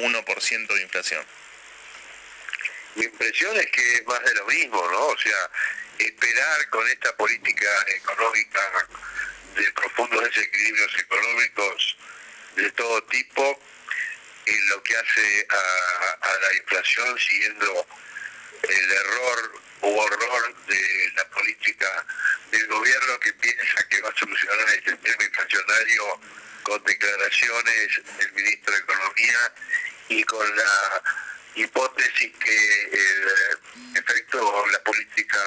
5,1% de inflación? Mi impresión es que es más de lo mismo, ¿no? O sea, esperar con esta política económica de profundos desequilibrios económicos de todo tipo, en lo que hace a, la inflación siguiendo el error o horror de la política del gobierno que piensa que va a solucionar este tema inflacionario con declaraciones del ministro de Economía y con la hipótesis que el efecto la política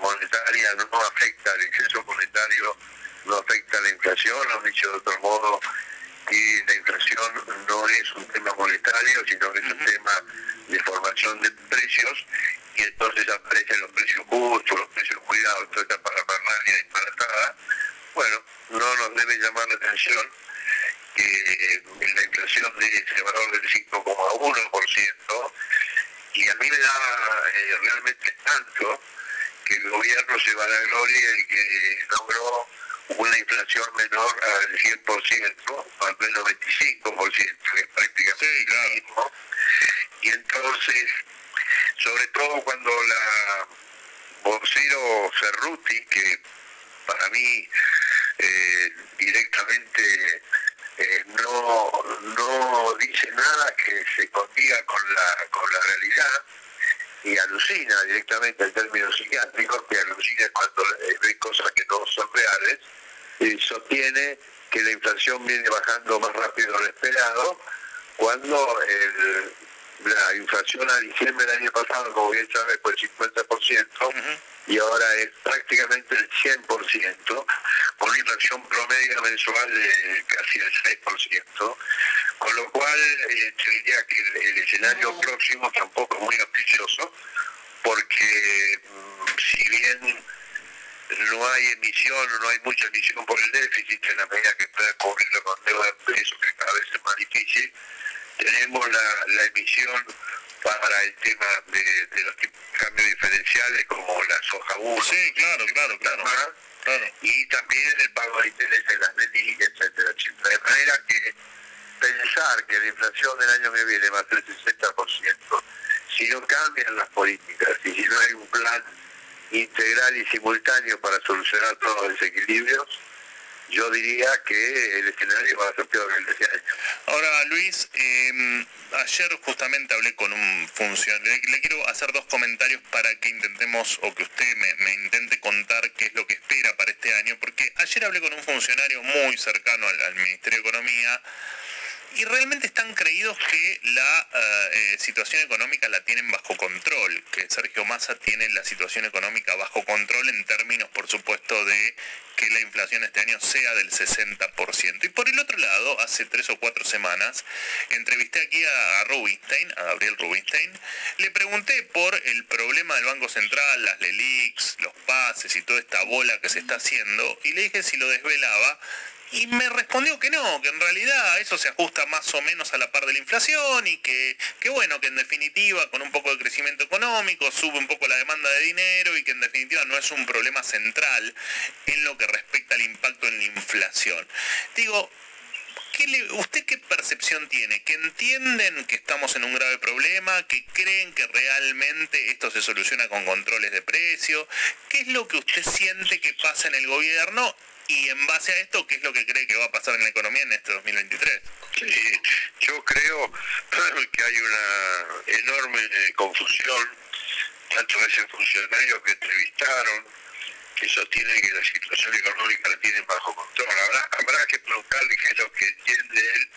monetaria no afecta el exceso monetario, no afecta la inflación, han dicho de otro modo que la inflación no es un tema monetario, sino que es un tema de formación de precios y entonces aparecen los precios justos, los precios cuidados, toda esta parafernalia disparatada. Bueno, no nos debe llamar la atención que la inflación de ese valor del 5,1%, y a mí me da eh, realmente tanto que el gobierno se va a la gloria y que logró una inflación menor al 100%, al menos 95%, que es prácticamente lo mismo. Y entonces, sobre todo cuando la vocero Cerruti, que para mí eh, directamente eh, no, no dice nada que se condiga con la, con la realidad y alucina directamente en términos psiquiátricos, que alucina cuando eh, ve cosas que no son reales, y sostiene que la inflación viene bajando más rápido de lo esperado, cuando la inflación a diciembre del año pasado, como bien sabes, fue el 50%, y ahora es prácticamente el 100%, con una inflación promedio mensual de casi el 6%, con lo cual eh, diría que el, escenario próximo tampoco es muy auspicioso, porque mm, si bien no hay emisión, no hay mucha emisión por el déficit, en la medida que pueda cubrirlo con deuda de peso, que cada vez es más difícil, tenemos la, la emisión para el tema de, los cambios diferenciales como la soja 1. Sí, claro, claro, claro, Y también el pago de intereses de las medidas, etcétera, etcétera. De manera que pensar que la inflación del año que viene va a ser 60%, si no cambian las políticas y si no hay un plan integral y simultáneo para solucionar todos los desequilibrios, yo diría que el escenario va a ser peor que el de este. Ahora, Luis, em, ayer justamente hablé con un funcionario. Le, quiero hacer dos comentarios para que intentemos, o que usted me, intente contar qué es lo que espera para este año, porque ayer hablé con un funcionario muy cercano al Ministerio de Economía y realmente están creídos que la eh, eh, situación económica la tienen bajo control, que Sergio Massa tiene la situación económica bajo control en términos, por supuesto, de que la inflación este año sea del 60%. Y por el otro lado, hace tres o cuatro semanas, entrevisté aquí a, Rubinstein, a Gabriel Rubinstein, le pregunté por el problema del Banco Central, las LELIX, los pases y toda esta bola que se está haciendo, y le dije si lo desvelaba, y me respondió que no, que en realidad eso se ajusta más o menos a la par de la inflación y que, que bueno, que en definitiva con un poco de crecimiento económico sube un poco la demanda de dinero y que en definitiva no es un problema central en lo que respecta al impacto en la inflación. Digo, ¿usted qué percepción tiene? ¿Que entienden que estamos en un grave problema? ¿Que creen que realmente esto se soluciona con controles de precio? ¿Qué es lo que usted siente que pasa en el gobierno y en base a esto, ¿qué es lo que cree que va a pasar en la economía en este 2023? Sí, yo creo que hay una enorme confusión, tanto de ese funcionario que entrevistaron, que sostiene que la situación económica la tienen bajo control. Habrá, habrá que preguntarle qué es lo que entiende él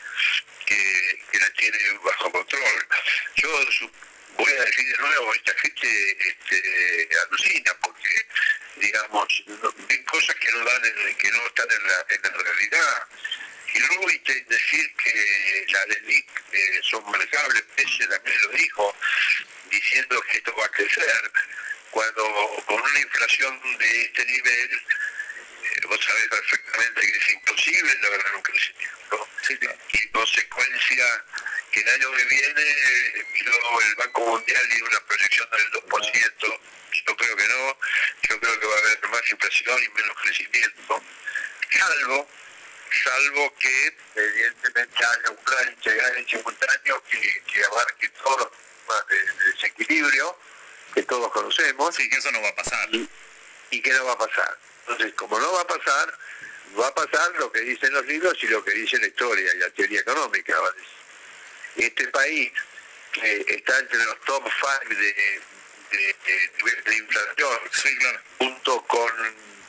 que, la tiene bajo control. Yo voy a decir de nuevo, esta gente este, alucina porque, digamos, ven cosas que no, dan que no están en la, en la realidad. Y luego decir que las LELIC eh, son manejables, ese también lo dijo, diciendo que esto va a crecer, cuando con una inflación de este nivel, eh, vos sabés perfectamente que es imposible lograr un crecimiento. Y consecuencia que el año que viene el Banco Mundial y una proyección del 2%, yo creo que no, yo creo que va a haber más inflación y menos crecimiento, salvo salvo que evidentemente haya un plan integral en simultáneo que, que abarque todos los temas de, desequilibrio que todos conocemos. Sí, que eso no va a pasar. Y, que no va a pasar. Entonces, como no va a pasar, va a pasar lo que dicen los libros y lo que dice la historia y la teoría económica. Este país que está entre los top 5 de, de, inflación, junto con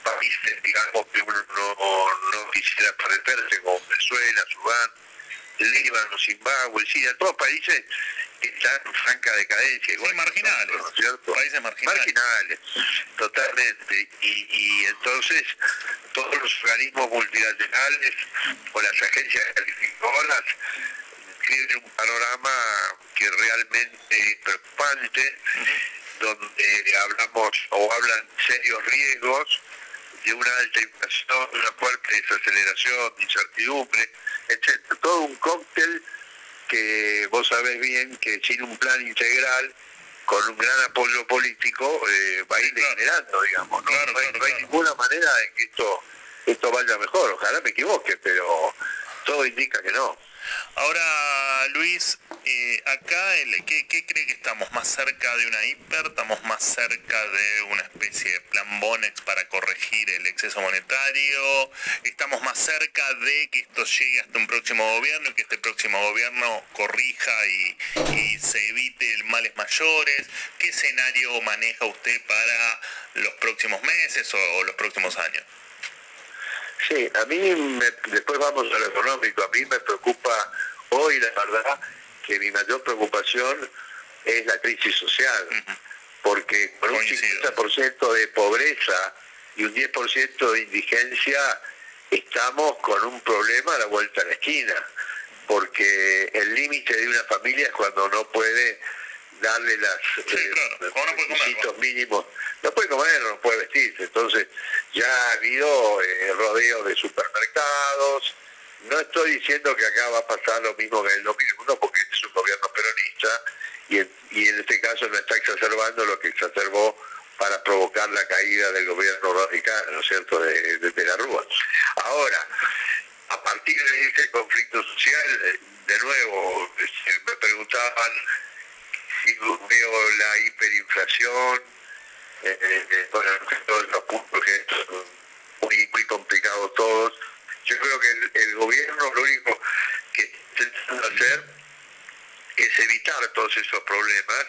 países, digamos, que uno no, quisiera parecerse, como Venezuela, Sudán, Líbano, Zimbabue, Siria, todos países que están en franca decadencia. Igual marginales, Países marginales. Marginales, totalmente. Y, y entonces todos los organismos multilaterales o las agencias calificadoras un panorama que realmente es preocupante, donde hablamos o hablan serios riesgos de una alta inflación, una fuerte desaceleración, incertidumbre, etc. Todo un cóctel que vos sabés bien que sin un plan integral, con un gran apoyo político, eh, va a ir generando, digamos. ¿no? no, hay, ninguna manera de que esto, esto vaya mejor. Ojalá me equivoque, pero todo indica que no. Ahora, Luis, eh, acá, ¿qué, cree que estamos? ¿Más cerca de una hiper? ¿Estamos más cerca de una especie de plan Bonex para corregir el exceso monetario? ¿Estamos más cerca de que esto llegue hasta un próximo gobierno y que este próximo gobierno corrija y, se evite males mayores? ¿Qué escenario maneja usted para los próximos meses o los próximos años? Sí, a mí, después vamos a lo económico, a mí me preocupa hoy, la verdad, que mi mayor preocupación es la crisis social, porque con un 50% de pobreza y un 10% de indigencia estamos con un problema a la vuelta a la esquina, porque el límite de una familia es cuando no puede darle las eh, requisitos mínimos. No puede comer, no puede vestirse. Entonces ya ha habido eh, rodeo de supermercados. No estoy diciendo que acá va a pasar lo mismo que en el 2001 porque este es un gobierno peronista y en, y en este caso no está exacerbando lo que exacerbó para provocar la caída del gobierno radical, ¿no es cierto?, de, de, la Rúa. Ahora, a partir de ese conflicto social, eh, de nuevo, me preguntaban veo la hiperinflación, eh, eh, eh, bueno, todos los puntos que son muy, muy complicados todos. Yo creo que el, gobierno lo único que está intentando hacer es evitar todos esos problemas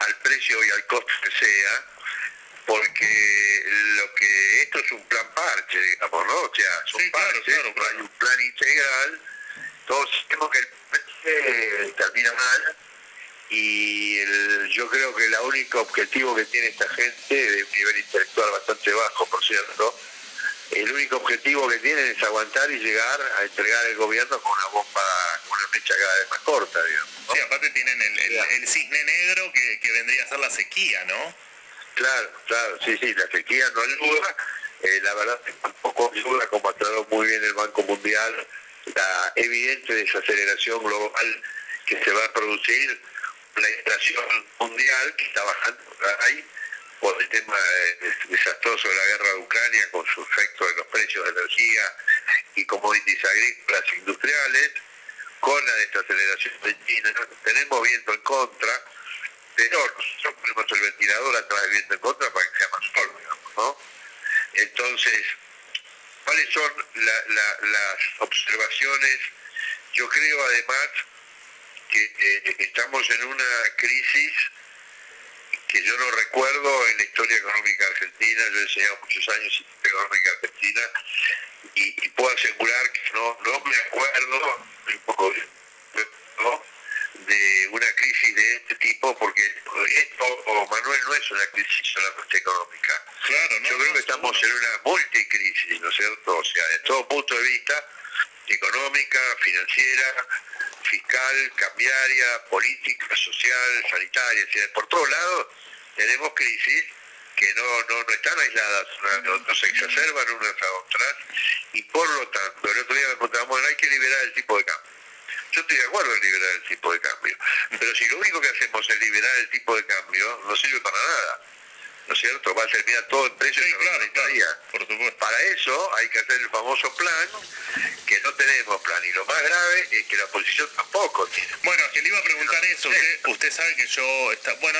al precio y al costo que sea, porque lo que esto es un plan parche, digamos, ¿no? O sea, son parches, no hay un plan integral, todos sabemos que el plan termina mal, y yo creo que el único objetivo que tiene esta gente, de un nivel intelectual bastante bajo, por cierto, el único objetivo que tienen es aguantar y llegar a entregar el gobierno con una bomba, con una fecha cada vez más corta, digamos. Sí, aparte tienen el, cisne negro que, vendría a ser la sequía, ¿no? Claro, claro, sí, sí, la sequía no ayuda, eh, la verdad tampoco ayuda, como aclaró muy bien el Banco Mundial, la evidente desaceleración global que se va a producir la inflación mundial que está bajando ahí por el tema desastroso de la guerra de Ucrania con su efecto en los precios de energía y commodities agrícolas e industriales, con la desaceleración de China. Tenemos viento en contra, pero nosotros ponemos el ventilador atrás del viento en contra para que sea más sol, ¿no? Entonces, ¿cuáles son las observaciones? Yo creo además que eh, estamos en una crisis que yo no recuerdo en la historia económica argentina, yo he enseñado muchos años historia económica argentina y, puedo asegurar que no, no me acuerdo, un poco de una crisis de este tipo, porque esto, Manuel, no es una crisis solamente económica. Claro, Yo creo que estamos en una multicrisis, ¿no es cierto? O sea, en todo punto de vista, económica, financiera, fiscal, cambiaria, política, social, sanitaria, por todos lados tenemos crisis que no, no, no están aisladas, no, se exacerban unas a otras, y por lo tanto, el otro día me preguntábamos, hay que liberar el tipo de cambio. Yo estoy de acuerdo en liberar el tipo de cambio, pero si lo único que hacemos es liberar el tipo de cambio, no sirve para nada. ¿No es cierto? Va a terminar todo el precio sí, claro, claro, por supuesto. Para eso hay que hacer el famoso plan, que no tenemos plan. Y lo más grave es que la oposición tampoco tiene. Bueno, que le iba a preguntar eso. Usted, sabe que yo, está, bueno,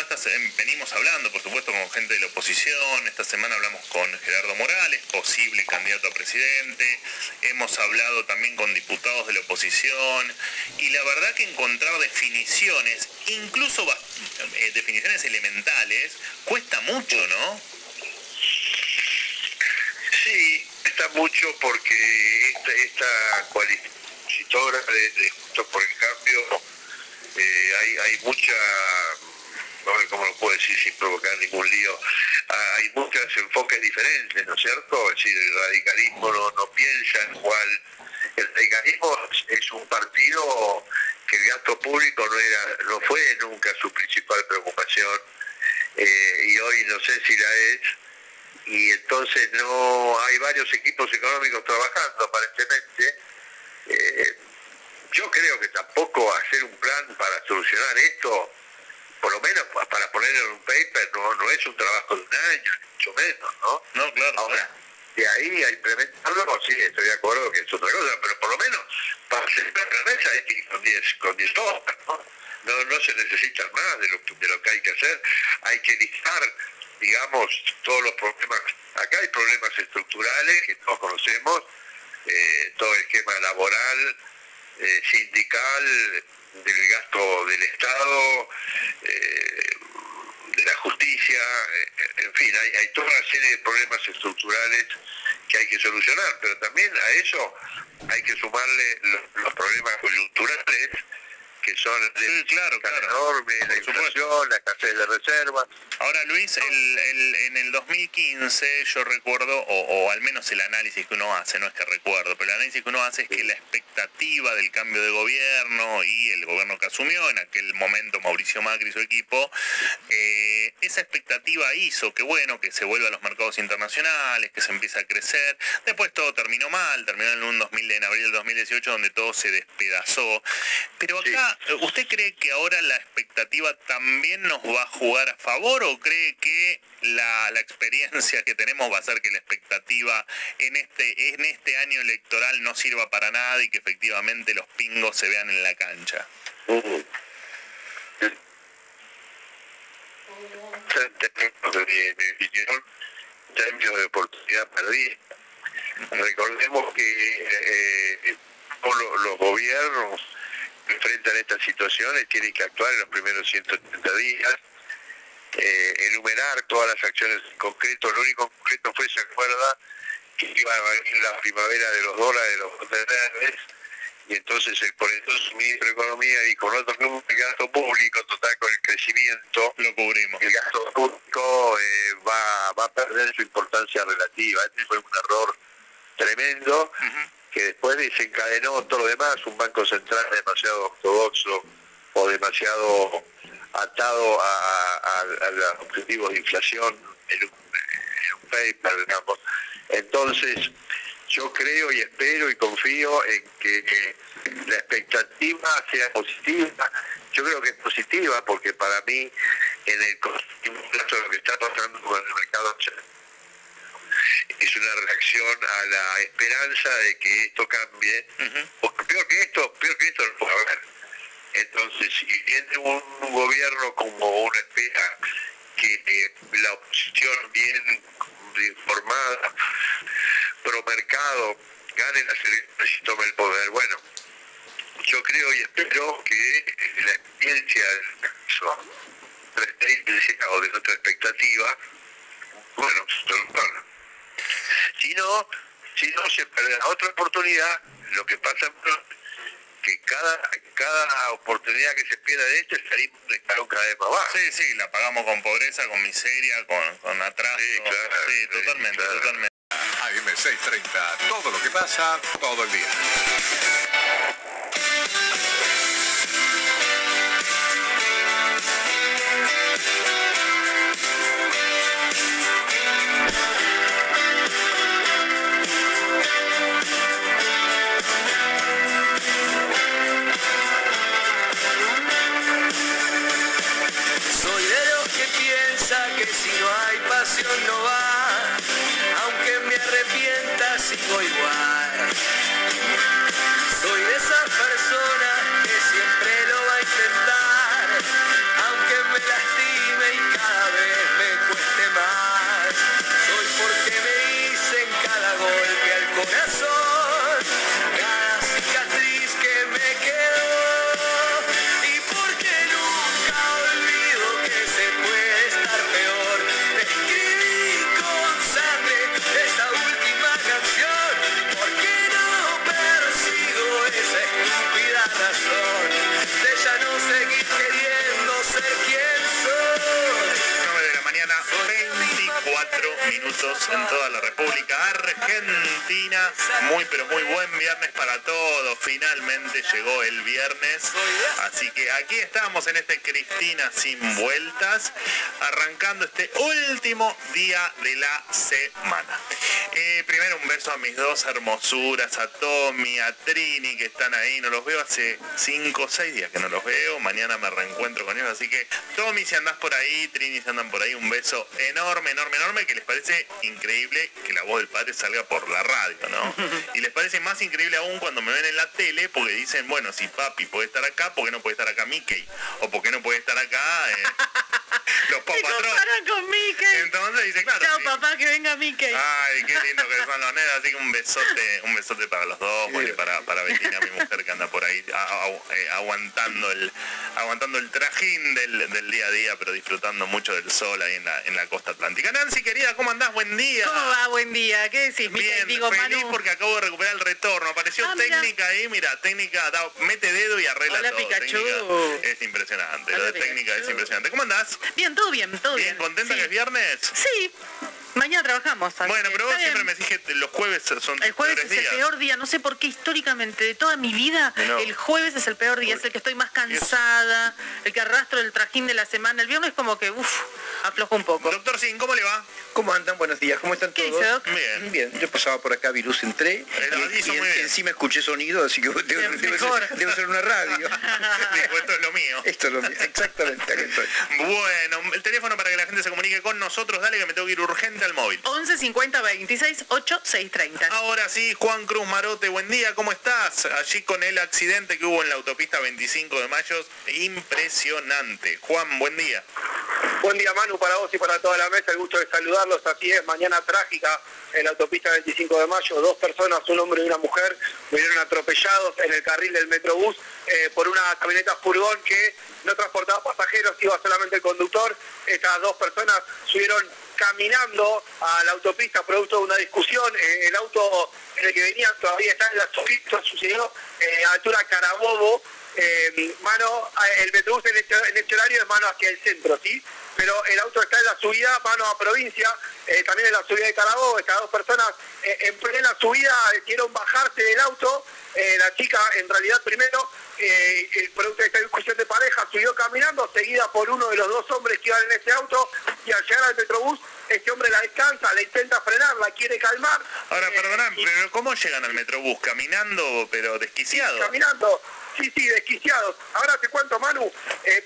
venimos hablando, por supuesto, con gente de la oposición. Esta semana hablamos con Gerardo Morales, posible candidato a presidente. Hemos hablado también con diputados de la oposición. Y la verdad que encontrar definiciones, incluso eh, definiciones elementales, cuesta mucho ¿no? Sí, está mucho porque esta, esta de, de Justo por el Cambio, eh, hay, hay mucha, no sé cómo lo puedo decir sin provocar ningún lío, hay muchos enfoques diferentes, ¿no es cierto? Es decir, el radicalismo no, no piensa igual. El radicalismo es un partido que el gasto público no era no fue nunca su principal preocupación eh, y hoy no sé si la es, y entonces no hay varios equipos económicos trabajando aparentemente. Eh, yo creo que tampoco hacer un plan para solucionar esto, por lo menos para ponerlo en un paper, no, no es un trabajo de un año, ni mucho menos, ¿no? No, claro. Ahora, de ahí a implementarlo, sí, estoy de acuerdo que es otra cosa, pero por lo menos para sentar la mesa es que con 10 con ¿no? no, no se necesita más de lo, de lo que hay que hacer, hay que listar, digamos, todos los problemas. Acá hay problemas estructurales que todos conocemos, eh, todo el esquema laboral, eh, sindical, del gasto del Estado, eh, de la justicia, en fin, hay, toda una serie de problemas estructurales que hay que solucionar, pero también a eso hay que sumarle los problemas coyunturales que son sí, claro, claro. enorme, la inflación, la escasez de reservas. Ahora Luis, el, en el 2015 yo recuerdo, o, al menos el análisis que uno hace, no es que recuerdo, pero el análisis que uno hace es que la expectativa del cambio de gobierno y el gobierno que asumió en aquel momento Mauricio Macri y su equipo, eh, esa expectativa hizo que bueno, que se vuelva a los mercados internacionales, que se empiece a crecer. Después todo terminó mal, terminó en un 2000, en abril del 2018 donde todo se despedazó. Pero acá ¿Usted cree que ahora la expectativa también nos va a jugar a favor o cree que la, experiencia que tenemos va a hacer que la expectativa en este, en este año electoral no sirva para nada y que efectivamente los pingos se vean en la cancha? términos de oportunidad perdida. Recordemos que eh, eh los gobiernos enfrentan estas situaciones tienen que actuar en los primeros 180 días, eh, enumerar todas las acciones en concreto. Lo único concreto fue, se acuerda, que iba a venir la primavera de los dólares, de los verdes, y entonces el por entonces ministro de Economía dijo, no toquemos el gasto público, total con el crecimiento, lo cubrimos. El gasto público eh, va, va a perder su importancia relativa. Este fue un error tremendo que después desencadenó todo lo demás, un banco central demasiado ortodoxo o demasiado atado a, los objetivos de inflación en un, paper, digamos. Entonces, yo creo y espero y confío en que la expectativa sea positiva. Yo creo que es positiva porque para mí en el plazo lo que está pasando con el mercado es una reacción a la esperanza de que esto cambie, porque peor que esto, peor que esto no puede haber. Entonces, si viene un gobierno como uno espera que eh, la oposición bien informada, pro mercado, gane las elecciones y tome el poder, bueno, yo creo y espero que la experiencia del caso o de nuestra expectativa, bueno, se si no, si no se perderá otra oportunidad, lo que pasa que cada cada oportunidad que se pierda de esto salimos de escalón cada vez más bajo. Sí, sí, la pagamos con pobreza, con miseria, con, con atraso. Sí, claro, sí, sí, totalmente, claro. totalmente. AM630, todo lo que pasa, todo el día. Buen viernes para todos. Finalmente llegó el viernes. Así que aquí estamos en este Cristina sin vueltas, arrancando este último día de la semana. Eh, primero un beso a mis dos hermosuras, a Tommy, a Trini, que están ahí. No los veo hace 5 o 6 días que no los veo. Mañana me reencuentro con ellos. Así que, Tommy, si andás por ahí, Trini, si andan por ahí, un beso enorme, enorme, enorme, que les parece increíble que la voz del padre salga por la radio, ¿no? Y les parece más increíble aún cuando me ven en la tele, porque dicen, bueno, si papi puede estar acá, ¿por qué no puede estar acá Mickey? O ¿por qué no puede estar acá eh, los papatrones? comparan con Mickey. Entonces dice, claro. Chao, sí. papá, que venga Mickey. Ay, qué lindo que son los nenes, así que un besote, un besote para los dos, bueno, y para, para Betina, mi mujer que anda por ahí a- a- eh, aguantando el aguantando el trajín del, del día a día, pero disfrutando mucho del sol ahí en la, en la costa atlántica. Nancy, querida, ¿cómo andás? Buen día. ¿Cómo va? Buen día. ¿Qué decís, Mickey? Bien, Digo, feliz Manu. porque acabo de recuperar el retorno. Apareció Ah, técnica ahí, mira, técnica, da- mete dedo y arregla Hola, todo. Pikachu. Técnica es impresionante, lo Hola, de técnica es impresionante. ¿Cómo andás? Bien, todo bien, todo bien. ¿Bien? ¿Contenta Sí. que es viernes? Sí. Mañana trabajamos. así Bueno, pero vos siempre bien. me decís que los jueves son El jueves es el peor día, no sé por qué históricamente de toda mi vida, No. el jueves es el peor día, es el que estoy más cansada, el que arrastro el trajín de la semana, el viernes como que, uff, aflojo un poco. Doctor Sin, ¿cómo le va? ¿Cómo andan? Buenos días, ¿cómo están ¿Qué todos? dice, Doc? Bien. Bien, yo pasaba por acá, virus entré, y, hizo y en- encima escuché sonido, así que debo, ser, debo ser una radio. Dijo, esto es lo mío. Esto es lo mío, exactamente, acá estoy. Bueno, el teléfono para que la gente se comunique con nosotros, dale que me tengo que ir urgente al móvil. 11 50 26 8 6 30. Ahora sí, Juan Cruz Marote, buen día, ¿cómo estás? Allí con el accidente que hubo en la autopista 25 de mayo, impresionante. Juan, buen día. Buen día Manu para vos y para toda la mesa, el gusto de saludarlos. Así es, mañana trágica en la autopista 25 de mayo, dos personas, un hombre y una mujer, murieron atropellados en el carril del Metrobús eh, por una camioneta furgón que no transportaba pasajeros, iba solamente el conductor. Estas dos personas subieron caminando a la autopista producto de una discusión. Eh, el auto en el que venían todavía está en la autopista, sucedió eh, a altura Carabobo, eh, mano, el metrobús en este, en este horario es mano hacia el centro, ¿sí? Pero el auto está en la subida, mano a provincia, eh, también en la subida de Carabobo, estas dos personas eh, en plena subida decidieron bajarse del auto, eh, la chica en realidad primero, el producto de esta discusión de pareja, subió caminando, seguida por uno de los dos hombres que iban en ese auto, y al llegar al metrobús, este hombre la descansa, la intenta frenar, la quiere calmar. Ahora, perdonad, y- pero ¿cómo llegan al Metrobús? ¿Caminando, pero desquiciado? caminando, sí, sí, desquiciados. Ahora te cuento, Manu,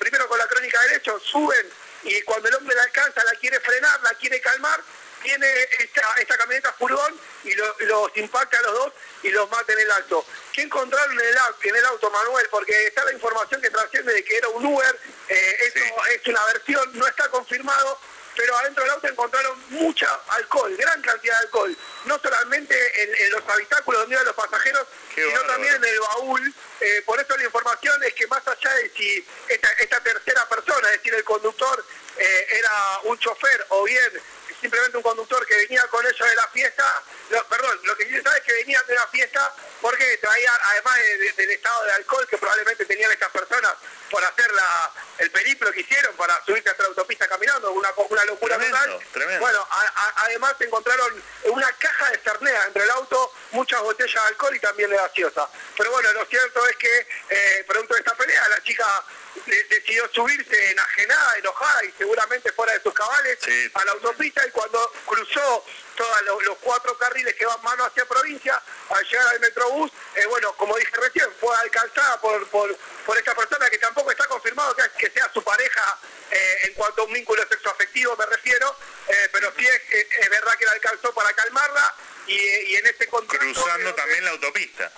primero con la crónica del hecho, suben y cuando el hombre la alcanza, la quiere frenar, la quiere calmar, viene esta, esta camioneta furgón y lo- los impacta a los dos y los mata en el alto. ¿Qué encontraron en el, en el auto, Manuel? Porque está la información que trasciende de que era un Uber, eh, esto es una versión, no está confirmado, pero adentro del auto encontraron mucha alcohol, gran cantidad de alcohol. No solamente en, en los habitáculos donde iban los pasajeros, Qué sino bárbaro. también en el baúl. Eh, por eso la información es que más allá de si esta, esta tercera persona, es decir, el conductor, eh, era un chofer o bien simplemente un conductor que venía con ellos de la fiesta, lo- perdón, lo que sí se sabe es que venían de la fiesta porque traía, además de- de- del estado de alcohol que probablemente tenían estas personas por hacer la, el periplo que hicieron para subirse hasta la autopista caminando, una, una locura Tremendo, total. tremendo. Bueno, a- a- además encontraron una caja de cernea entre el auto, muchas botellas de alcohol y también de gaseosa. Pero bueno, lo cierto es que, eh, producto de esta pelea, la chica de- decidió subirse enajenada, enojada y seguramente fuera de sus cabales Sí. a la autopista y cuando cruzó todos los, los cuatro carriles que van mano hacia provincia, al llegar al Metrobús, eh, bueno, como dije recién, fue alcanzada por, por, por esta persona que tampoco está confirmado que, que sea su pareja eh, en cuanto a un vínculo sexoafectivo me refiero, eh, pero sí es, es- verdad que la alcanzó para calmarla y, y en este contexto... Cruzando también la autopista.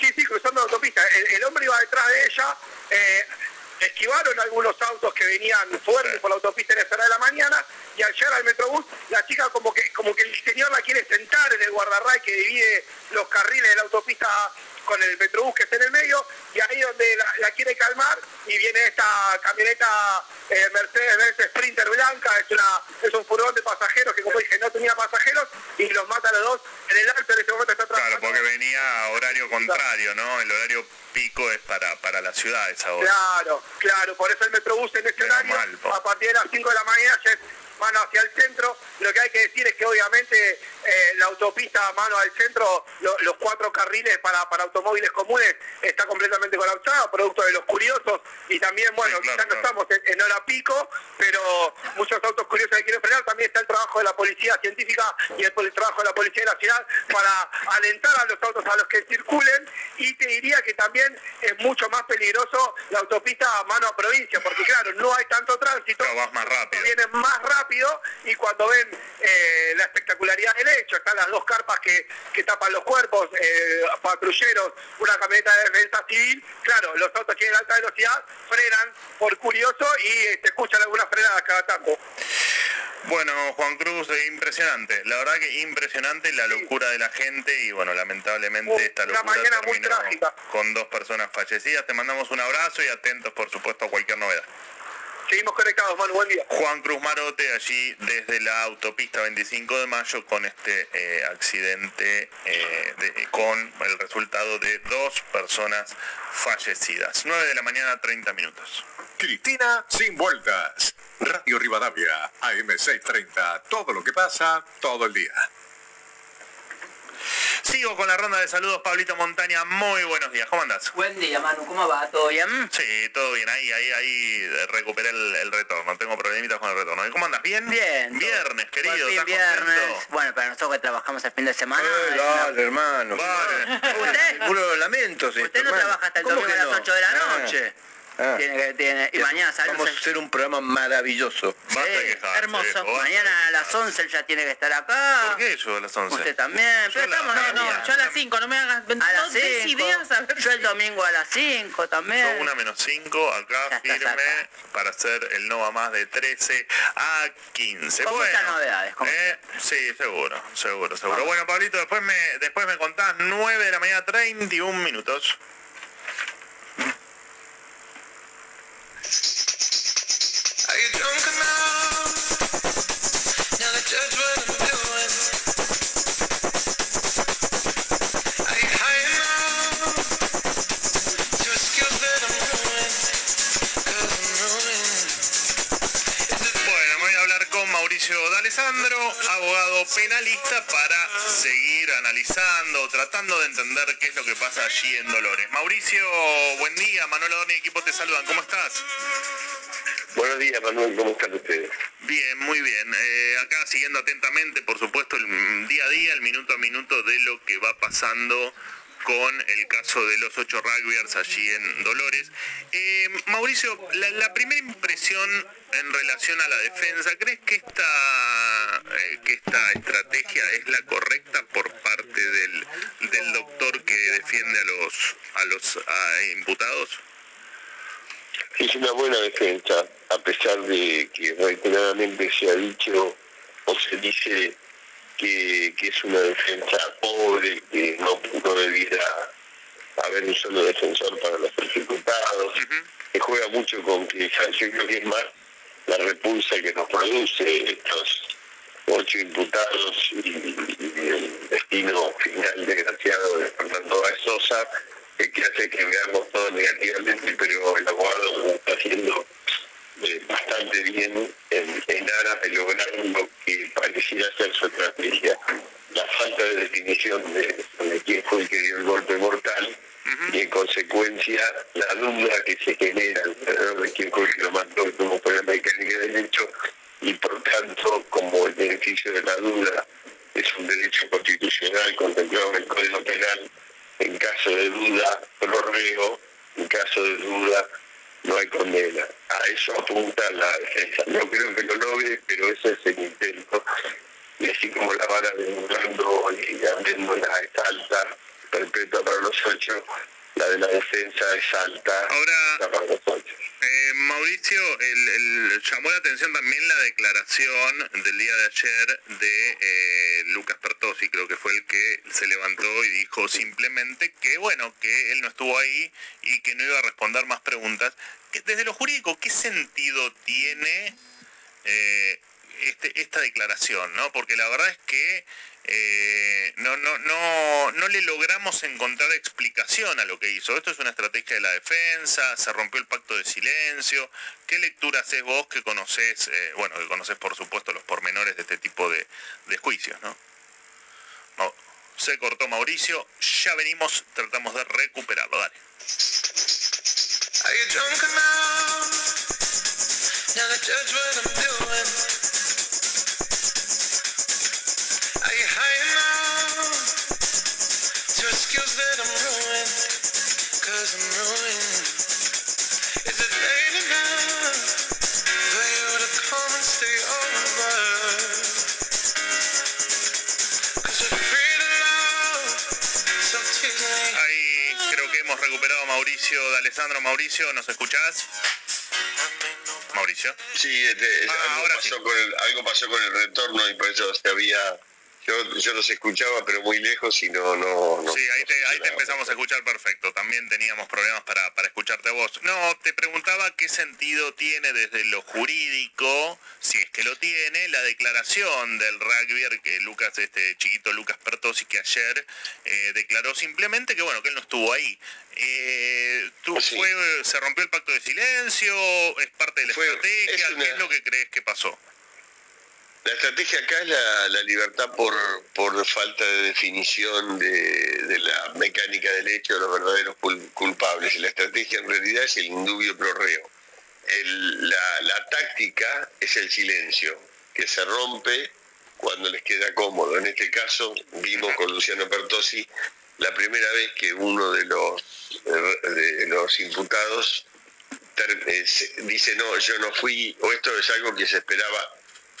Sí, sí, cruzando la autopista. El, el hombre iba detrás de ella. esquivaron algunos autos que venían fuertes por la autopista en esa hora de la mañana y al llegar al metrobús la chica como que como que el señor la quiere sentar en el guardarray que divide los carriles de la autopista con el metrobús que está en el medio y ahí donde la, la quiere calmar y viene esta camioneta eh, Mercedes-Benz Sprinter blanca, es una es un furgón de pasajeros que como dije no tenía pasajeros y los mata a los dos en el alto en ese momento está Claro, trabajando porque venía a horario contrario, ¿no? El horario pico es para, para la ciudad esa hora. Claro, claro, por eso el Metrobús en este horario, mal, a partir de las 5 de la mañana ya es mano hacia el centro. Lo que hay que decir es que obviamente eh, la autopista mano al centro, lo- los cuatro carriles para, para automóviles comunes está completamente colapsada, producto de los curiosos y también, bueno, Sí, claro, quizás no claro. estamos en, en hora pico, pero muchos autos curiosos que quieren frenar. También está el trabajo de la policía científica y el, el trabajo de la policía de la ciudad para alentar a los autos a los que circulen y te diría que también es mucho más peligroso la autopista a mano a provincia, porque claro, no hay tanto tránsito, Claro, vas más rápido. vienen más rápido y cuando ven eh, la espectacularidad del hecho, están las dos carpas que, que tapan los cuerpos, eh, patrulleros, una camioneta de defensa civil, claro, los autos tienen alta velocidad frenan por curioso y eh, se escuchan algunas frenadas cada tanto. Bueno, Juan Cruz, eh, impresionante. La verdad que impresionante la locura de la gente y bueno, lamentablemente esta locura mañana muy trágica. con dos personas fallecidas. Te mandamos un abrazo y atentos, por supuesto, a cualquier novedad. Seguimos conectados, Manu, buen día. Juan Cruz Marote allí desde la autopista 25 de mayo con este eh, accidente eh, de- con el resultado de dos personas fallecidas. 9 de la mañana, 30 minutos. Cristina sin vueltas. Radio Rivadavia, AM630. Todo lo que pasa, todo el día. Sigo con la ronda de saludos, Pablito Montaña. Muy buenos días. ¿Cómo andás? Buen día, Manu. ¿Cómo va? ¿Todo bien? Sí, todo bien. Ahí, ahí, ahí recuperé el, el retorno. Tengo problemitas con el retorno. ¿Y cómo andas? ¿Bien? Bien. todo- Viernes, Por querido. fin ¿Estás viernes. contento? Bueno, para nosotros que trabajamos el fin de semana. Eh, una- dale, hermano. Vale. ¿Usted? Puro lamentos. esto, Usted no hermano. trabaja hasta el ¿Cómo domingo a las no? 8 de la Ah, noche. Ah. Tiene que, tiene, y mañana sale. Vamos a hacer un programa maravilloso. Sí, quejarse, hermoso. Mañana a las quejarse. 11 él ya tiene que estar acá. ¿Por qué yo a las 11? Usted también. Pero Yo la- estamos No, no, yo a las 5, no me hagas A las 5. ideas a ver. Yo el domingo a las 5 también. Son una menos 5, acá firme acá. para hacer el no va más de 13 a 15. Con bueno, muchas novedades, como eh, sí, seguro, seguro, seguro. Bueno, Pablito, después me, después me contás 9 de la mañana, 31 minutos. Penalista, para seguir analizando, tratando de entender qué es lo que pasa allí en Dolores. Mauricio, buen día, Manuel Adorni equipo te saludan, ¿cómo estás? Buenos días, Manuel, ¿cómo están ustedes? Bien, muy bien. Eh, acá siguiendo atentamente, por supuesto, el día a día, el minuto a minuto de lo que va pasando con el caso de los ocho rugbyers allí en Dolores. Eh, Mauricio, la, primera impresión en relación a la defensa, ¿crees que esta, eh, que esta estrategia es la correcta por parte del, del doctor que defiende a los, a los imputados? Es una buena defensa, a pesar de que reiteradamente se ha dicho o se dice que, que es una defensa pobre, que no, no debiera haber un solo defensor para los ejecutados, que juega mucho con que yo creo que es más la repulsa que nos produce estos ocho imputados y, y el destino final desgraciado de Fernando Sosa, que hace que veamos todo negativamente, pero el abogado lo está haciendo eh, bastante bien en, en aras de lograr lo que pareciera ser su estrategia, la falta de definición de, de quién fue el que dio el golpe mortal y en consecuencia la duda que se genera alrededor de quién fue el que lo mató y cómo fue la mecánica del hecho y por tanto como el beneficio de la duda es un derecho constitucional contemplado en el Código Penal, en caso de duda prorrego, en caso de duda no hay condena. A eso apunta la defensa. No creo que lo logre, pero ese es el intento. Y así como la vara de Murando y Améndola es alta, perpetua para los ocho, la de la defensa es alta Ahora-. Eh, Mauricio, el, el- llamó la atención también la declaración del día de ayer de eh, Lucas Pertosi, creo que fue el que se levantó y dijo simplemente que, bueno, que él no estuvo ahí y que no iba a responder más preguntas. Desde lo jurídico, ¿qué sentido tiene eh, este, esta declaración? ¿no? Porque la verdad es que eh, no, no, no, no le logramos encontrar explicación a lo que hizo. Esto es una estrategia de la defensa, se rompió el pacto de silencio. ¿Qué lectura haces vos que conoces, eh, bueno, que conoces por supuesto los pormenores de este tipo de, de juicios, ¿no? Se cortó Mauricio, ya venimos, tratamos de recuperarlo, dale. Hemos recuperado a Mauricio de Alessandro. Mauricio, ¿nos escuchás? Mauricio. Sí, este, Ah, algo, ahora pasó sí. con el, algo pasó con el retorno y por eso se había... Yo, yo los escuchaba, pero muy lejos y no... no, no Sí, ahí te, ahí te empezamos a escuchar perfecto. También teníamos problemas para, para escucharte a vos. No, te preguntaba qué sentido tiene desde lo jurídico, si es que lo tiene, la declaración del rugby que Lucas, este chiquito Lucas Pertosi, que ayer eh, declaró simplemente que bueno, que él no estuvo ahí. Eh, ¿tú Sí. fue, ¿Se rompió el pacto de silencio? ¿Es parte de la Fue- estrategia? es una- ¿Qué es lo que crees que pasó? La estrategia acá es la, libertad por, por falta de definición de, la mecánica del hecho de los verdaderos cul- culpables. La estrategia en realidad es el indubio pro reo. El- la, la táctica es el silencio, que se rompe cuando les queda cómodo. En este caso vimos con Luciano Pertosi la primera vez que uno de los, de los imputados eh, dice no, yo no fui, o esto es algo que se esperaba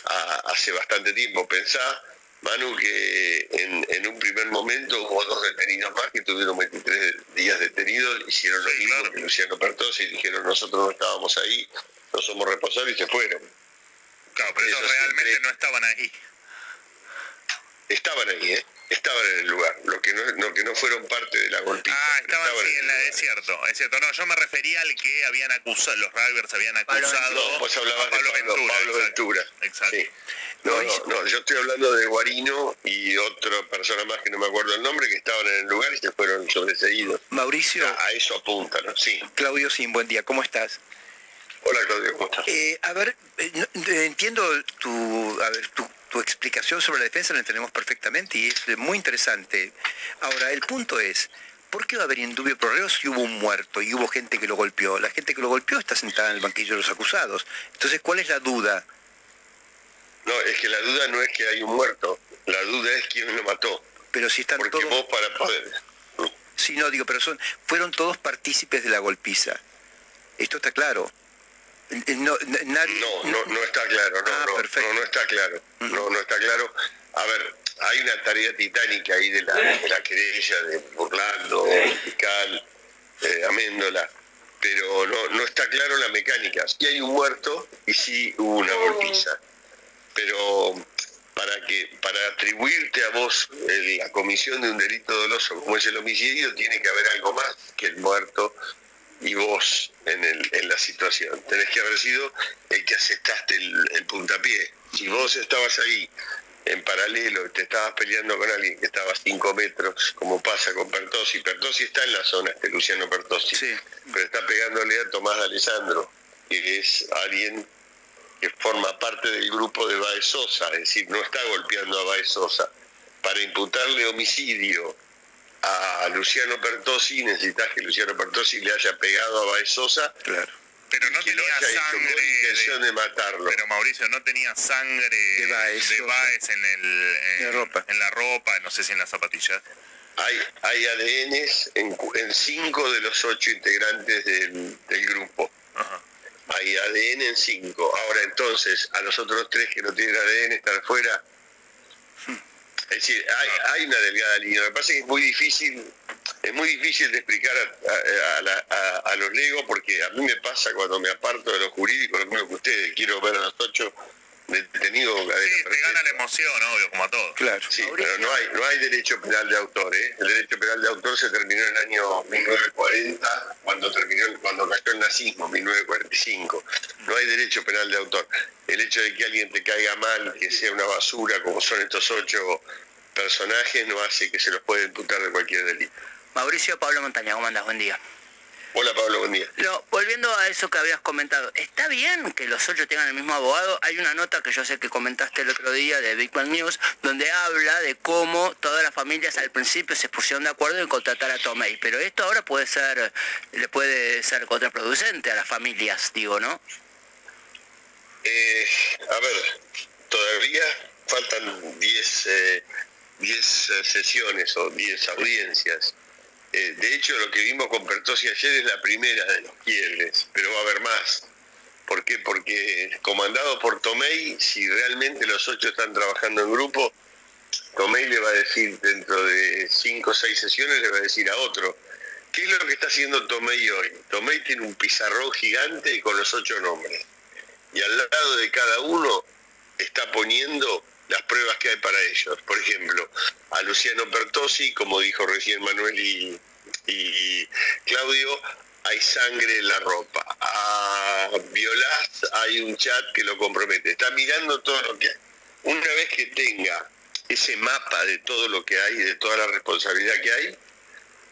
a- hace bastante tiempo. Pensá, Manu, que en, en un primer momento hubo dos detenidos más que tuvieron 23 días detenidos, hicieron lo mismo claro. que Luciano Pertosi, dijeron nosotros no estábamos ahí, no somos responsables y se fueron. Claro, pero ellos realmente siempre- no estaban ahí. Estaban ahí, ¿eh? Estaban en el lugar, lo que no, lo que no fueron parte de la golpiza. Ah, estaban sí, en la, es cierto, es cierto. No, yo me refería al que habían acusado, los Rivers habían acusado No, vos hablabas a Pablo de Pablo Ventura. Pablo exacto, Ventura. Exacto. Sí. No, no, no, yo estoy hablando de Guarino y otra persona más que no me acuerdo el nombre, que estaban en el lugar y se fueron sobreseídos. Mauricio, A eso apunta, ¿no? Sí. Claudio Sin, buen día, ¿cómo estás? Hola Claudio, ¿cómo estás? Eh, a ver, eh, no- eh, entiendo tu, a ver, tu, tu explicación sobre la defensa, la entendemos perfectamente y es muy interesante. Ahora, el punto es, ¿por qué va a haber indubio pro reo si hubo un muerto y hubo gente que lo golpeó? La gente que lo golpeó está sentada en el banquillo de los acusados. Entonces, ¿cuál es la duda? No, es que la duda no es que hay un muerto, la duda es quién lo mató. Pero si están Porque todos... vos para poder... Sí, no, digo, pero son, fueron todos partícipes de la golpiza. Esto está claro. No, nadie... No, no, no está claro, no, Ah, no, perfecto. no, no está claro, no, no está claro. A ver, hay una tarea titánica ahí de la, de la querella de Burlando, fiscal, eh, Améndola, pero no, no está claro la mecánica. Sí hay un muerto y sí hubo una golpiza, pero para que para atribuirte a vos eh, la comisión de un delito doloso como es el homicidio, tiene que haber algo más que el muerto y vos en, el, en la situación. Tenés que haber sido el que aceptaste el, el puntapié. Si vos estabas ahí en paralelo, te estabas peleando con alguien que estaba a 5 metros, como pasa con Pertosi. Pertosi está en la zona, este Luciano Pertosi, pero está pegándole a Tomás Alessandro, que es alguien que forma parte del grupo de Baez Sosa, es decir, no está golpeando a Baez Sosa. Para imputarle homicidio a Luciano Pertosi, necesitas que Luciano Pertosi le haya pegado a Baez Sosa. Claro. Pero no que tenía haya hecho sangre. con intención de matarlo. Pero Mauricio no tenía sangre de Baez, Baez en, el, en, la ropa. en la ropa, no sé si en las zapatillas. Hay, hay ADNs en, cu- en cinco de los ocho integrantes del, del grupo. Ajá. Hay ADN en cinco. Ahora entonces, a los otros tres que no tienen ADN estar fuera. Es decir, hay, hay una delgada línea. Me parece que es muy difícil, es muy difícil de explicar a, a- a la- a- a los legos porque a mí me pasa cuando me aparto de lo jurídico, lo mismo que ustedes, quiero ver a los ocho detenidos. Sí, te gana la emoción, obvio, como a todos. Claro. Sí, pero no hay, no hay derecho penal de autor. ¿eh? El derecho penal de autor se terminó en el año 1940, cuando terminó, cuando cayó el nazismo, 1945. No hay derecho penal de autor. El hecho de que alguien te caiga mal, que sea una basura, como son estos ocho personajes, no hace que se los pueda imputar de cualquier delito. Mauricio Pablo Montaña, ¿cómo andas? Buen día. Hola Pablo, buen día. No, volviendo a eso que habías comentado, ¿está bien que los ocho tengan el mismo abogado? Hay una nota que yo sé que comentaste el otro día de Big Bang News, donde habla de cómo todas las familias al principio se pusieron de acuerdo en contratar a Tomei, pero esto ahora puede ser, le puede ser contraproducente a las familias, digo, ¿no? Eh, a ver, todavía faltan 10 eh, 10 eh, sesiones o 10 audiencias. Eh, de hecho, lo que vimos con Pertosi ayer es la primera de los quiebres, pero va a haber más. ¿Por qué? Porque comandado por Tomei, si realmente los ocho están trabajando en grupo, Tomei le va a decir dentro de cinco o seis sesiones, le va a decir a otro. ¿Qué es lo que está haciendo Tomei hoy? Tomei tiene un pizarrón gigante con los ocho nombres y al lado de cada uno está poniendo las pruebas que hay para ellos. Por ejemplo, a Luciano Pertosi, como dijo recién Manuel y, Claudio, hay sangre en la ropa. A Violás hay un chat que lo compromete. Está mirando todo lo que hay. Una vez que tenga ese mapa de todo lo que hay, de toda la responsabilidad que hay,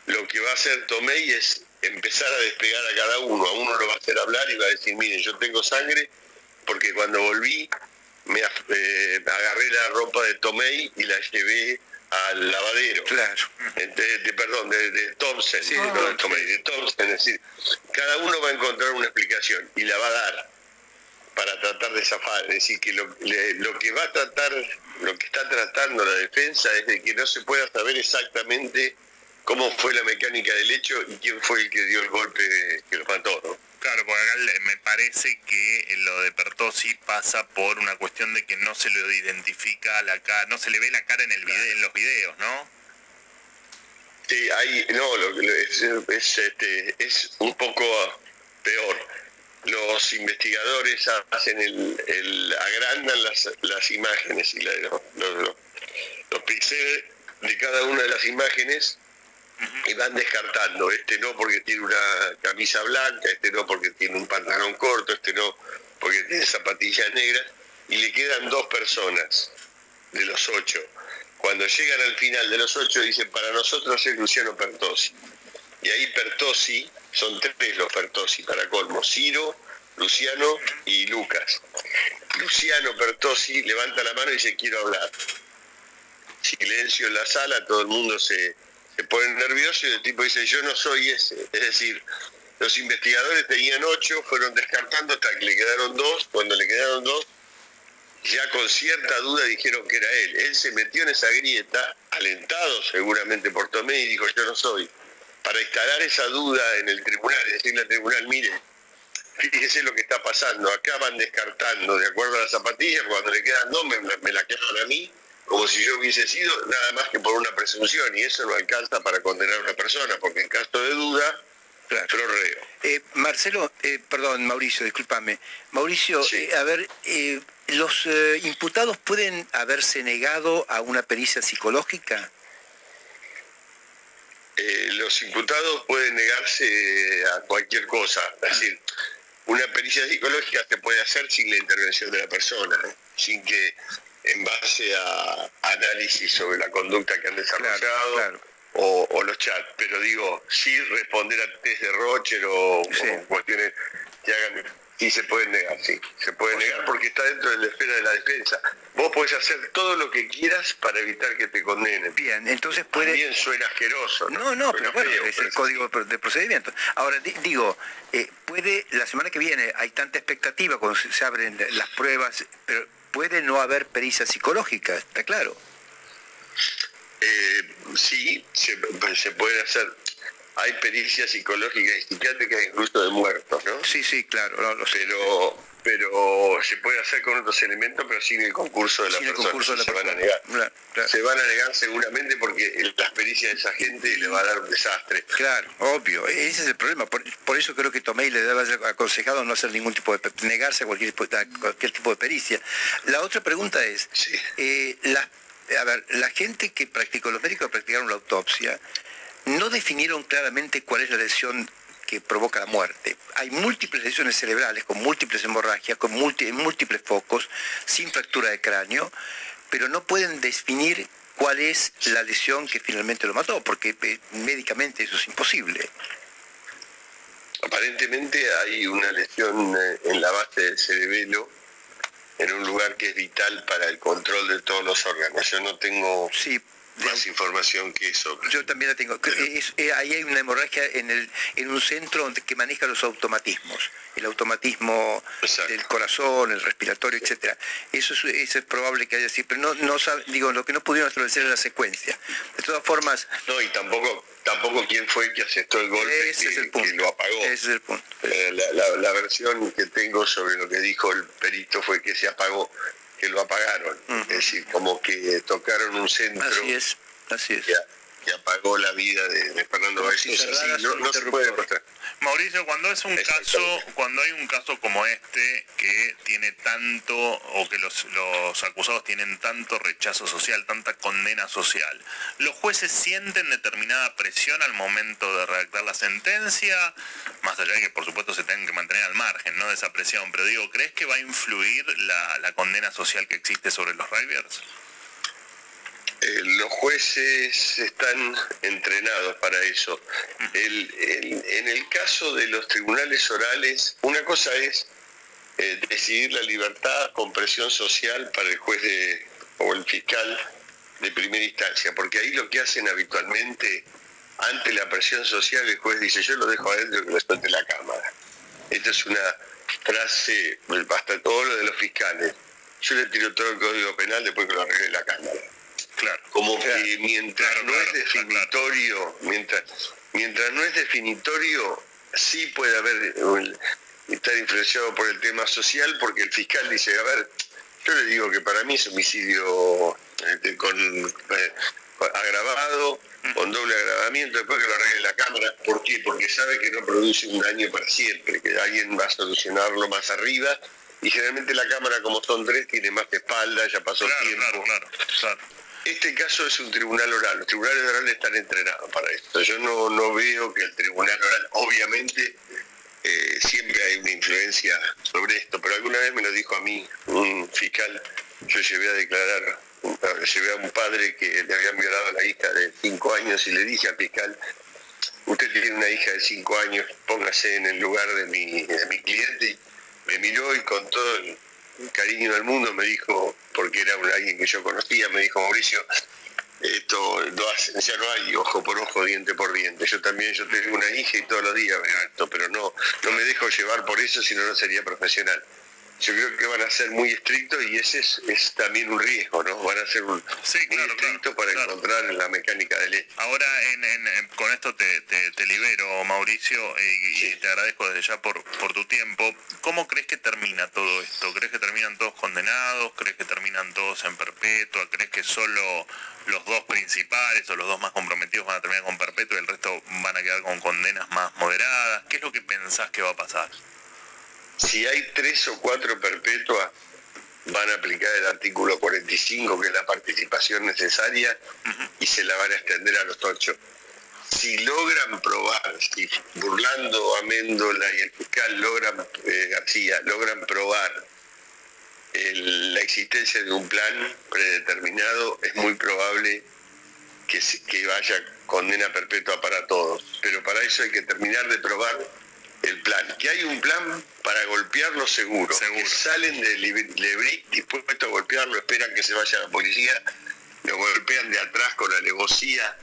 lo que va a hacer Tomei es empezar a despegar a cada uno. A uno lo va a hacer hablar y va a decir, miren, yo tengo sangre porque cuando volví me eh, agarré la ropa de Tomei y la llevé al lavadero. Claro. De, de- perdón, de, de Thompson, Sí, no de. Tomei, de Thompson. Es decir, cada uno va a encontrar una explicación y la va a dar para tratar de zafar. Es decir, que lo, le- lo que va a tratar, lo que está tratando la defensa es de que no se pueda saber exactamente cómo fue la mecánica del hecho y quién fue el que dio el golpe que lo mató, ¿no? Claro, porque acá me parece que lo de Pertosi pasa por una cuestión de que no se lo identifica la cara, no se le ve la cara en el video, en los videos, ¿no? Sí, ahí, no, lo, lo- es, es, este, es un poco peor. Los investigadores hacen el, el- agrandan las, las imágenes y la- los, los- los píxeles de cada una de las imágenes y van descartando. Este no porque tiene una camisa blanca, este no porque tiene un pantalón corto, este no porque tiene zapatillas negras y le quedan dos personas de los ocho. Cuando llegan al final de los ocho dicen para nosotros es Luciano Pertosi. Y ahí Pertosi, son tres los Pertosi para colmo, Ciro, Luciano y Lucas. Luciano Pertosi levanta la mano y dice quiero hablar. Silencio en la sala, todo el mundo se, se pone nervioso y el tipo dice yo no soy ese. Es decir, los investigadores tenían ocho, fueron descartando hasta que le quedaron dos. Cuando le quedaron dos, ya con cierta duda dijeron que era él. Él se metió en esa grieta, alentado seguramente por Tomé, y dijo, yo no soy. Para instalar esa duda en el tribunal, decirle al tribunal, mire, fíjese lo que está pasando, acá van descartando, de acuerdo a las zapatillas, cuando le quedan dos, me, me la quedan a mí, como si yo hubiese sido nada más que por una presunción, y eso no alcanza para condenar a una persona, porque en caso de duda, Claro. reo. Eh, Marcelo, eh, perdón, Mauricio, discúlpame. Mauricio, Sí. eh, a ver, ¿los imputados pueden haberse negado a una pericia psicológica? los imputados pueden negarse a cualquier cosa. Es decir, una pericia psicológica se puede hacer sin la intervención de la persona, sin que en base a análisis sobre la conducta que han desarrollado O, o los chats, pero digo, sí responder a test de Rocher o, o cuestiones que hagan Sí, se puede negar, sí. Se puede negar porque está dentro de la esfera de la defensa. Vos podés hacer todo lo que quieras para evitar que te condenen. Bien, entonces puede... También suena asqueroso. No, no, pero bueno, es el código de procedimiento. Ahora, digo, eh, puede, la semana que viene hay tanta expectativa cuando se, abren las pruebas, pero puede no haber pericia psicológica, está claro. Eh, sí, se, se puede hacer hay pericias psicológicas y psiquiátricas incluso de muertos, ¿no? Sí, sí, claro. pero, pero se puede hacer con otros elementos, pero sin el concurso de la persona. se van a negar. Se van a negar seguramente porque las pericias de esa gente le va a dar un desastre. Claro, obvio. Ese es el problema. Por, eso creo que Tomei le debe haber aconsejado no hacer ningún tipo de negarse a cualquier, cualquier tipo de pericia. La otra pregunta es, eh, la, a ver, la gente que practicó, los médicos que practicaron la autopsia, no definieron claramente cuál es la lesión que provoca la muerte. Hay múltiples lesiones cerebrales con múltiples hemorragias, con múltiples focos, sin fractura de cráneo, pero no pueden definir cuál es la lesión que finalmente lo mató, porque eh, médicamente eso es imposible. Aparentemente hay una lesión eh, en la base del cerebelo, en un lugar que es vital para el control de todos los órganos. Yo no tengo sí, más información que eso. Yo también la tengo. Eh, ahí hay una hemorragia en, el, en un centro que maneja los automatismos, el automatismo del corazón, el respiratorio, etcétera. Eso es, eso es probable que haya sido, pero no, no digo, lo que no pudieron establecer es la secuencia. De todas formas. No, y tampoco, tampoco quién fue que aceptó el golpe ese es el punto, que lo apagó. Ese es el punto. Eh, la, la versión que tengo sobre lo que dijo el perito fue que se apagó que lo apagaron. Es decir, como que tocaron un centro. Así es, así es. Que, apagó la vida de, Fernando Báez. no, se puede Mauricio, cuando es un caso, cuando hay un caso como este que tiene tanto, o que los, los acusados tienen tanto rechazo social, tanta condena social, ¿los jueces sienten determinada presión al momento de redactar la sentencia? Más allá de que por supuesto se tengan que mantener al margen ¿no? de esa presión, pero digo, ¿crees que va a influir la, la condena social que existe sobre los Rivers? Eh, los jueces están entrenados para eso. en el caso de los tribunales orales, una cosa es eh, decidir la libertad con presión social para el juez o el fiscal de primera instancia, porque ahí lo que hacen habitualmente, ante la presión social, el juez dice, yo lo dejo adentro que lo la Cámara. Esta es una frase, basta todo lo de los fiscales. Yo le tiro todo el Código Penal después que lo arregle la Cámara. Como que mientras no es definitorio, mientras, mientras no es definitorio, sí puede haber estar influenciado por el tema social, porque el fiscal dice, a ver, yo le digo que para mí es homicidio este, con, eh, agravado, con doble agravamiento, después que lo arregle la Cámara. ¿Por qué? Porque sabe que no produce un daño para siempre, que alguien va a solucionarlo más arriba. Y generalmente la Cámara, como son tres, tiene más espalda, ya pasó tiempo. Este caso es un tribunal oral. Los tribunales orales están entrenados para esto. Yo no, no veo que el tribunal oral, obviamente, eh, siempre hay una influencia sobre esto, pero alguna vez me lo dijo a mí un fiscal. Yo llevé a declarar, llevé a un padre que le habían violado a la hija de cinco años y le dije al fiscal, usted tiene una hija de cinco años, póngase en el lugar de mi, de mi cliente. Me miró y con todo el cariño del mundo me dijo, porque era un, alguien que yo conocía, me dijo, Mauricio, esto lo hacen, ya no hay ojo por ojo, diente por diente. Yo también, yo tengo una hija y todos los días veo esto, pero no, no me dejo llevar por eso, si no, no sería profesional yo creo que van a ser muy estrictos y ese es, también un riesgo, ¿no? Van a ser un, sí, muy estrictos para encontrar la mecánica de ley. Ahora, con esto te, libero, Mauricio, y, te agradezco desde ya por, por tu tiempo. ¿Cómo crees que termina todo esto? ¿Crees que terminan todos condenados? ¿Crees que terminan todos en perpetua? ¿Crees que solo los dos principales o los dos más comprometidos van a terminar con perpetua y el resto van a quedar con condenas más moderadas? ¿Qué es lo que pensás que va a pasar? Si hay tres o cuatro perpetuas, van a aplicar el artículo 45, que es la participación necesaria, y se la van a extender a los ocho. si logran probar, si burlando a Méndola y el fiscal logran, eh, García, logran probar el- la existencia de un plan predeterminado, es muy probable que, que vaya condena perpetua para todos. Pero para eso hay que terminar de probar el plan. Que hay un plan para golpearlo seguro. Que salen de Lib- Lebric dispuestos a golpearlo, esperan que se vaya la policía, lo golpean de atrás con alevosía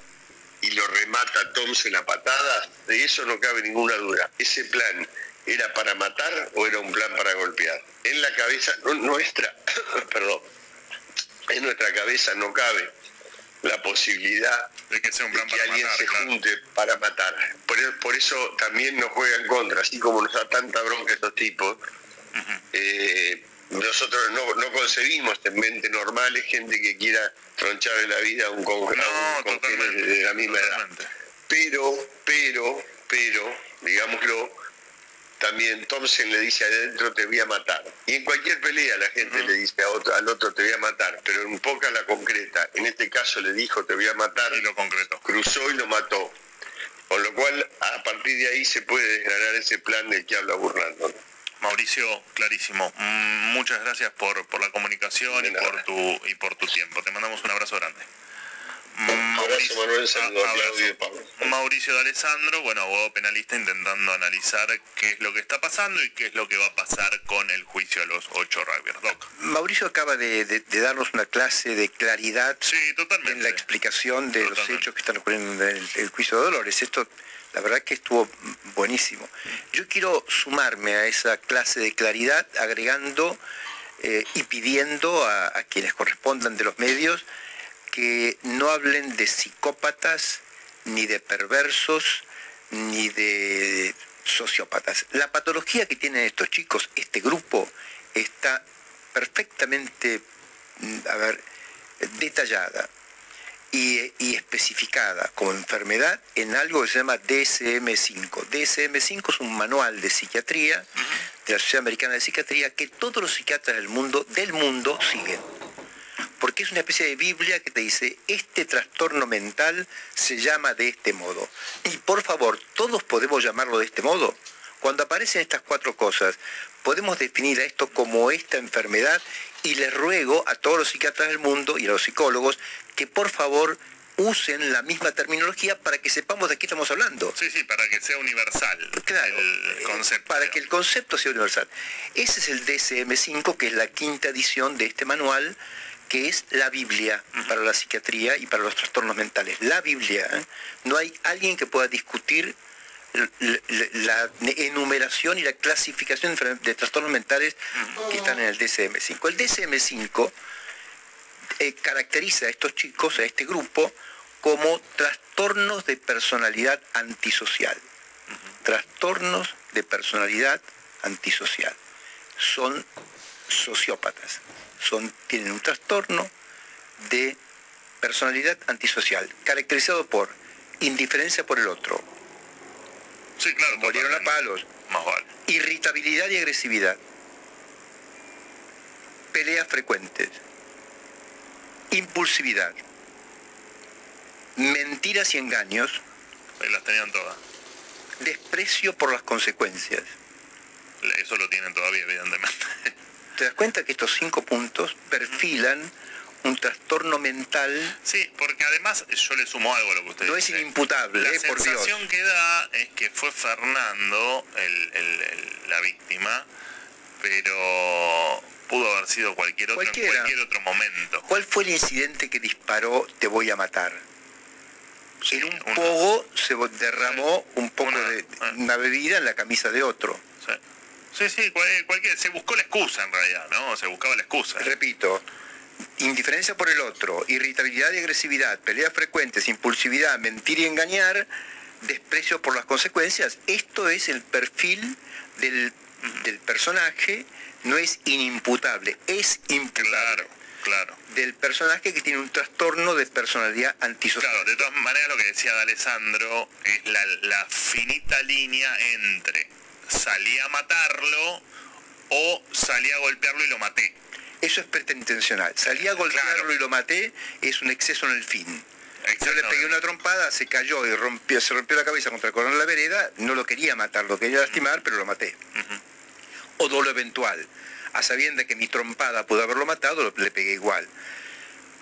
y lo remata Thompson a patadas, de eso no cabe ninguna duda. Ese plan era para matar o era un plan para golpear. En la cabeza no- nuestra, perdón, en nuestra cabeza no cabe la posibilidad de que sea un plan que para alguien matar, se claro. junte para matar. Por, e- por eso también nos juega en contra, así como nos da tanta bronca estos tipos. eh, nosotros no, no concebimos en mente normales gente que quiera troncharle la vida a un, con, a un congénere de la misma edad. Pero, pero, pero, digámoslo, también Thompson le dice adentro te voy a matar. Y en cualquier pelea la gente le dice a otro- al otro te voy a matar, pero en poca la concreta. En este caso le dijo te voy a matar. Y lo concretó. Cruzó y lo mató. Con lo cual, a partir de ahí se puede desgranar ese plan del que habla Burlando. Mauricio, clarísimo. Mm, Muchas gracias por, por la comunicación y por, tu, y por tu tiempo. Te mandamos un abrazo grande. Abrazo Manuel, abrazo. Pablo. Mauricio de Alessandro, bueno, abogado penalista intentando analizar qué es lo que está pasando y qué es lo que va a pasar con el juicio a los ocho rugbyers. Doc. Mauricio acaba de, de- de darnos una clase de claridad en la explicación de los hechos que están ocurriendo en el, el juicio de Dolores. Esto, la verdad que estuvo buenísimo. Yo quiero sumarme a esa clase de claridad agregando eh, y pidiendo a, a quienes correspondan de los medios que no hablen de psicópatas, ni de perversos, ni de sociópatas. La patología que tienen estos chicos, este grupo, está perfectamente, mm, a ver, detallada y, y especificada como enfermedad en algo que se llama DSM-5. DSM-5 es un manual de psiquiatría de la Sociedad Americana de Psiquiatría que todos los psiquiatras del mundo, del mundo siguen porque es una especie de Biblia que te dice, este trastorno mental se llama de este modo. Y por favor, todos podemos llamarlo de este modo. Cuando aparecen estas cuatro cosas, podemos definir a esto como esta enfermedad y les ruego a todos los psiquiatras del mundo y a los psicólogos que por favor usen la misma terminología para que sepamos de qué estamos hablando. Sí, sí, para que sea universal. Claro, el concepto. para que el concepto sea universal. Ese es el DSM-5, que es la quinta edición de este manual, que es la Biblia para la psiquiatría y para los trastornos mentales. La Biblia. ¿eh? No hay alguien que pueda discutir la enumeración y la clasificación de trastornos mentales que están en el DSM-5. El DSM-5 eh, caracteriza a estos chicos, a este grupo, como trastornos de personalidad antisocial. Trastornos de personalidad antisocial. Son sociópatas. Son, tienen un trastorno de personalidad antisocial, caracterizado por indiferencia por el otro. Sí, claro. Murieron a palos. Más vale. Irritabilidad y agresividad. Peleas frecuentes. Impulsividad. Mentiras y engaños. Ahí las tenían todas. Desprecio por las consecuencias. Eso lo tienen todavía, evidentemente. ¿Te das cuenta que estos cinco puntos perfilan un trastorno mental? Sí, porque además yo le sumo algo a lo que usted No es dice. inimputable, La eh, por Dios. sensación que da es que fue Fernando el- el- el- la víctima, pero pudo haber sido cualquier otro Cualquiera. en cualquier otro momento. ¿Cuál fue el incidente que disparó te voy a matar? en un pogo se derramó un poco de una bebida en la camisa de otro. Sí, sí, cual- cualquier, se buscó la excusa en realidad, ¿no? Se buscaba la excusa. Repito, indiferencia por el otro, irritabilidad y agresividad, peleas frecuentes, impulsividad, mentir y engañar, desprecio por las consecuencias. Esto es el perfil del, del personaje, no es inimputable, es imputable. Claro. Del personaje que tiene un trastorno de personalidad antisocial. Claro, de todas maneras lo que decía de Alessandro es la, la finita línea entre salí a matarlo o salí a golpearlo y lo maté. Eso es pretentencional. Salí a golpearlo y lo maté, es un exceso en el fin. Yo le pegué una trompada, se cayó y rompió, se rompió la cabeza contra el corona de la vereda, no lo quería matar, lo quería lastimar, pero lo maté. O dolo eventual. A sabiendas que mi trompada pudo haberlo matado, le pegué igual.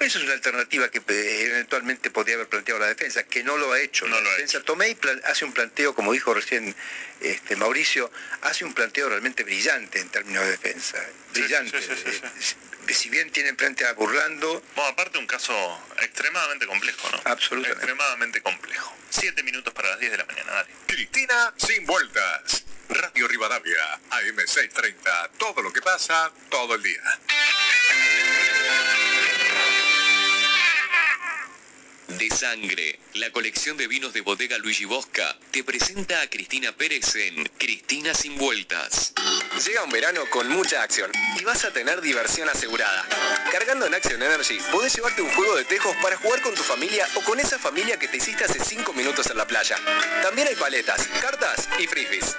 Esa es una alternativa que eh, eventualmente podría haber planteado la defensa, que no lo ha hecho. la defensa tomé y plan- hace un planteo, como dijo recién este, Mauricio, hace un planteo realmente brillante en términos de defensa. Brillante. Eh, si bien tiene frente a Burlando, Bueno, aparte un caso extremadamente complejo, ¿no? Absolutamente. Extremadamente complejo. Siete minutos para las 10 de la mañana, dale. Cristina sin vueltas. Radio Rivadavia, AM630. Todo lo que pasa, todo el día. De Sangre, la colección de vinos de bodega Luigi Bosca, te presenta a Cristina Pérez en Cristina sin vueltas. Llega un verano con mucha acción y vas a tener diversión asegurada. Cargando en Action Energy, podés llevarte un juego de tejos para jugar con tu familia o con esa familia que te hiciste hace 5 minutos en la playa. También hay paletas, cartas y frisbees.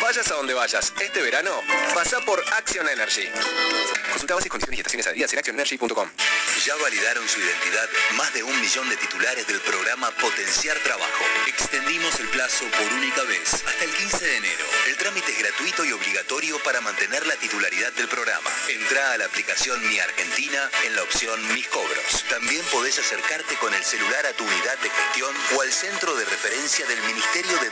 Vayas a donde vayas, este verano, pasa por Action Energy. Consulta bases, condiciones y estaciones adidas en actionenergy.com. Ya validaron su identidad más de un millón de titulares del programa Potenciar Trabajo. Extendimos el plazo por única vez hasta el 15 de enero. El trámite es gratuito y obligatorio para mantener la titularidad del programa. Entra a la aplicación Mi Argentina en la opción Mis Cobros. También podés acercarte con el celular a tu unidad de gestión o al centro de referencia del Ministerio de